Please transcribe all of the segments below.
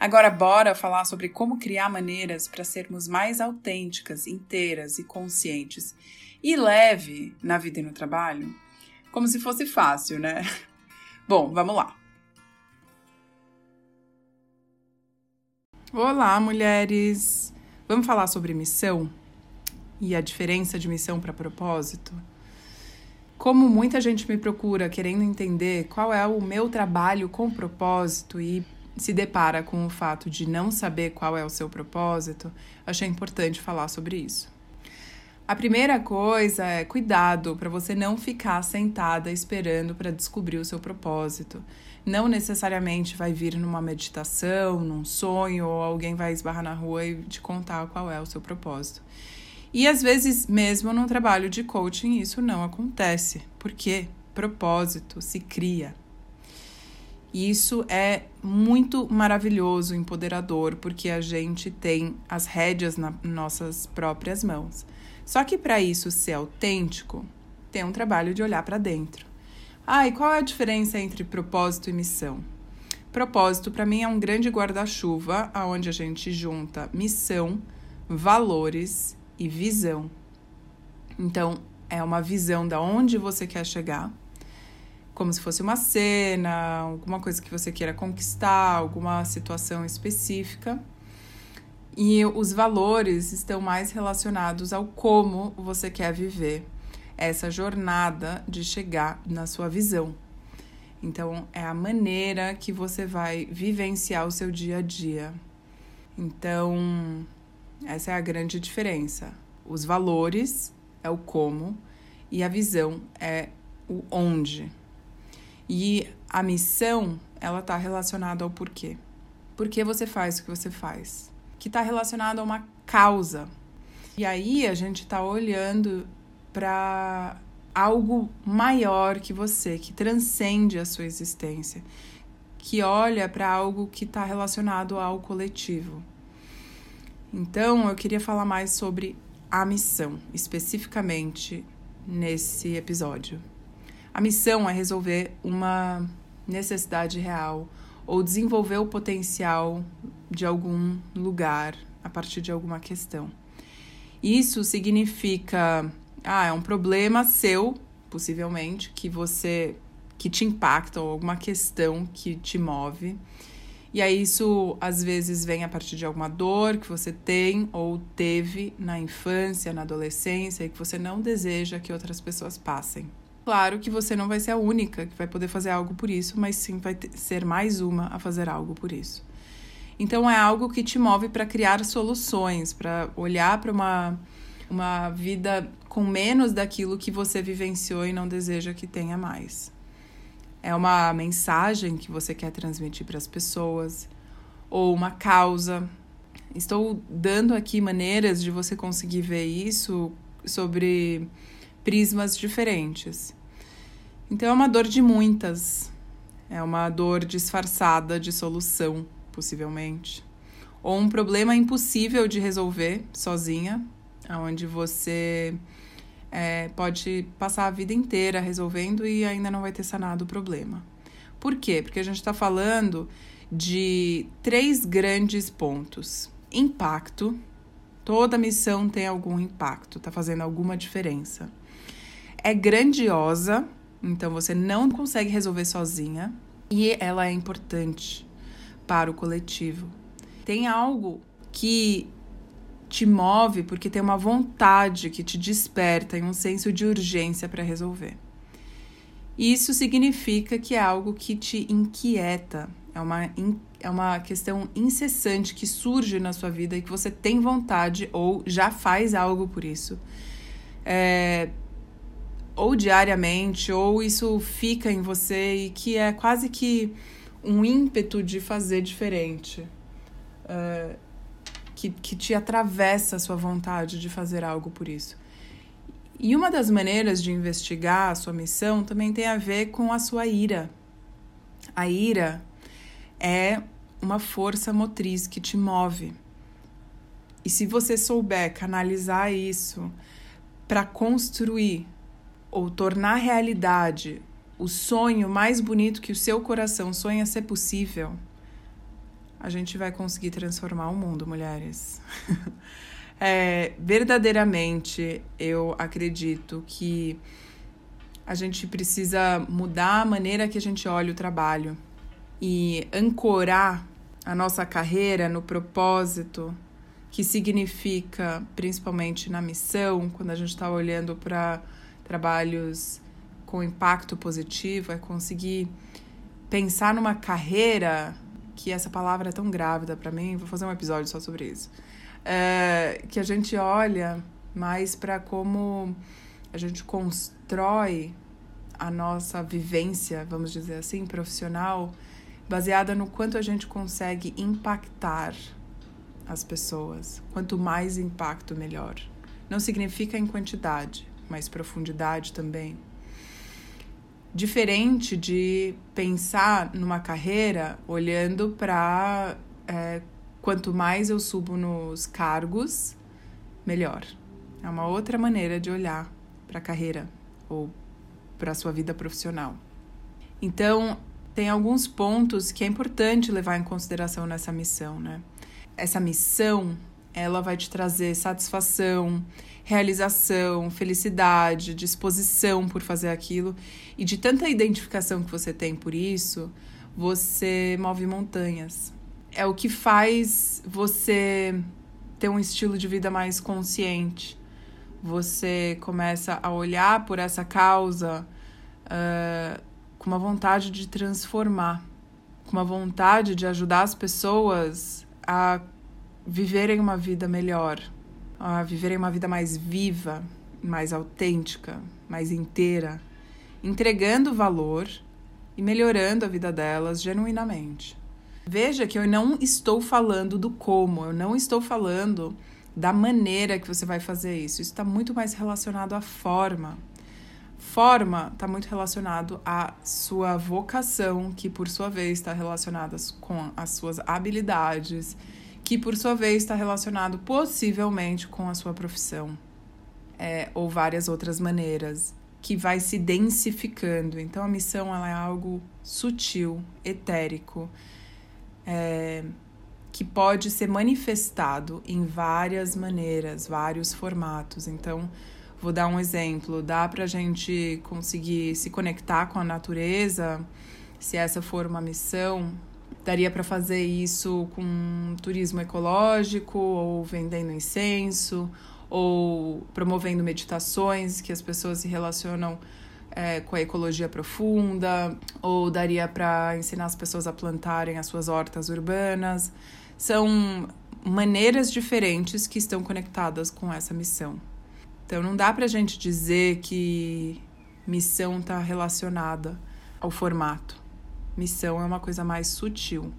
Agora, bora falar sobre como criar maneiras para sermos mais autênticas, inteiras e conscientes e leve na vida e no trabalho? Como se fosse fácil, né? Bom, vamos lá. Olá, mulheres! Vamos falar sobre missão e a diferença de missão para propósito? Como muita gente me procura querendo entender qual é o meu trabalho com propósito e se depara com o fato de não saber qual é o seu propósito, achei importante falar sobre isso. A primeira coisa é cuidado para você não ficar sentada esperando para descobrir o seu propósito. Não necessariamente vai vir numa meditação, num sonho, ou alguém vai esbarrar na rua e te contar qual é o seu propósito. E às vezes, mesmo num trabalho de coaching, isso não acontece. porque Propósito se cria, isso é muito maravilhoso, empoderador, porque a gente tem as rédeas nas nossas próprias mãos. Só que para isso ser autêntico, tem um trabalho de olhar para dentro. Ah, e qual é a diferença entre propósito e missão? Propósito, para mim, é um grande guarda-chuva onde a gente junta missão, valores e visão. Então, é uma visão da onde você quer chegar como se fosse uma cena, alguma coisa que você queira conquistar, alguma situação específica. E os valores estão mais relacionados ao como você quer viver essa jornada de chegar na sua visão. Então, é a maneira que você vai vivenciar o seu dia a dia. Então, essa é a grande diferença. Os valores é o como e a visão é o onde. E a missão, ela tá relacionada ao porquê. Por que você faz o que você faz? Que está relacionado a uma causa. E aí a gente está olhando para algo maior que você, que transcende a sua existência, que olha para algo que está relacionado ao coletivo. Então, eu queria falar mais sobre a missão, especificamente nesse episódio. A missão é resolver uma necessidade real ou desenvolver o potencial de algum lugar a partir de alguma questão. Isso significa, ah, é um problema seu, possivelmente, que você que te impacta ou alguma questão que te move. E aí isso às vezes vem a partir de alguma dor que você tem ou teve na infância, na adolescência e que você não deseja que outras pessoas passem. Claro que você não vai ser a única que vai poder fazer algo por isso, mas sim vai ter, ser mais uma a fazer algo por isso. Então é algo que te move para criar soluções, para olhar para uma, uma vida com menos daquilo que você vivenciou e não deseja que tenha mais. É uma mensagem que você quer transmitir para as pessoas, ou uma causa. Estou dando aqui maneiras de você conseguir ver isso sobre prismas diferentes. Então é uma dor de muitas, é uma dor disfarçada de solução, possivelmente. Ou um problema impossível de resolver sozinha, onde você é, pode passar a vida inteira resolvendo e ainda não vai ter sanado o problema. Por quê? Porque a gente está falando de três grandes pontos: impacto. Toda missão tem algum impacto, está fazendo alguma diferença é grandiosa, então você não consegue resolver sozinha e ela é importante para o coletivo. Tem algo que te move porque tem uma vontade que te desperta e um senso de urgência para resolver. Isso significa que é algo que te inquieta, é uma, é uma questão incessante que surge na sua vida e que você tem vontade ou já faz algo por isso. É, ou diariamente, ou isso fica em você e que é quase que um ímpeto de fazer diferente. Uh, que, que te atravessa a sua vontade de fazer algo por isso. E uma das maneiras de investigar a sua missão também tem a ver com a sua ira. A ira é uma força motriz que te move. E se você souber canalizar isso para construir ou tornar realidade o sonho mais bonito que o seu coração sonha ser possível, a gente vai conseguir transformar o mundo, mulheres. é, verdadeiramente, eu acredito que a gente precisa mudar a maneira que a gente olha o trabalho e ancorar a nossa carreira no propósito, que significa, principalmente na missão, quando a gente está olhando para trabalhos com impacto positivo, é conseguir pensar numa carreira que essa palavra é tão grávida para mim, vou fazer um episódio só sobre isso. É, que a gente olha mais para como a gente constrói a nossa vivência, vamos dizer assim, profissional, baseada no quanto a gente consegue impactar as pessoas. Quanto mais impacto, melhor. Não significa em quantidade, mas profundidade também diferente de pensar numa carreira olhando para é, quanto mais eu subo nos cargos, melhor. É uma outra maneira de olhar para a carreira ou para a sua vida profissional. Então, tem alguns pontos que é importante levar em consideração nessa missão, né? Essa missão, ela vai te trazer satisfação, realização, felicidade, disposição por fazer aquilo e de tanta identificação que você tem por isso, você move montanhas. É o que faz você ter um estilo de vida mais consciente. Você começa a olhar por essa causa uh, com uma vontade de transformar, com uma vontade de ajudar as pessoas a viverem uma vida melhor, a viverem uma vida mais viva, mais autêntica, mais inteira, entregando valor e melhorando a vida delas genuinamente. Veja que eu não estou falando do como, eu não estou falando da maneira que você vai fazer isso. Isso está muito mais relacionado à forma. Forma está muito relacionado à sua vocação, que por sua vez está relacionada com as suas habilidades que por sua vez está relacionado possivelmente com a sua profissão, é, ou várias outras maneiras, que vai se densificando. Então a missão ela é algo sutil, etérico, é, que pode ser manifestado em várias maneiras, vários formatos. Então, vou dar um exemplo: dá para a gente conseguir se conectar com a natureza, se essa for uma missão, Daria para fazer isso com turismo ecológico, ou vendendo incenso, ou promovendo meditações que as pessoas se relacionam é, com a ecologia profunda, ou daria para ensinar as pessoas a plantarem as suas hortas urbanas. São maneiras diferentes que estão conectadas com essa missão. Então não dá para a gente dizer que missão está relacionada ao formato. Missão é uma coisa mais sutil.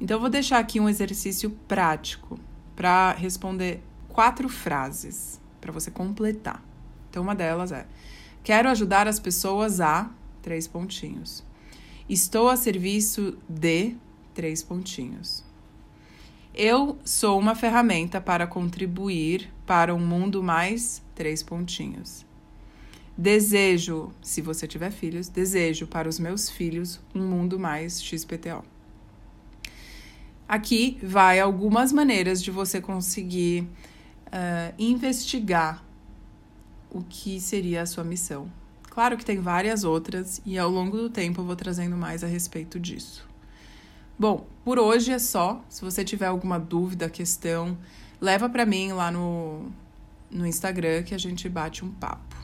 Então, eu vou deixar aqui um exercício prático para responder quatro frases para você completar. Então, uma delas é: Quero ajudar as pessoas a. Três pontinhos. Estou a serviço de. Três pontinhos. Eu sou uma ferramenta para contribuir para um mundo mais. Três pontinhos. Desejo, se você tiver filhos, desejo para os meus filhos um mundo mais XPTO. Aqui vai algumas maneiras de você conseguir uh, investigar o que seria a sua missão. Claro que tem várias outras e ao longo do tempo eu vou trazendo mais a respeito disso. Bom, por hoje é só. Se você tiver alguma dúvida, questão, leva para mim lá no, no Instagram que a gente bate um papo.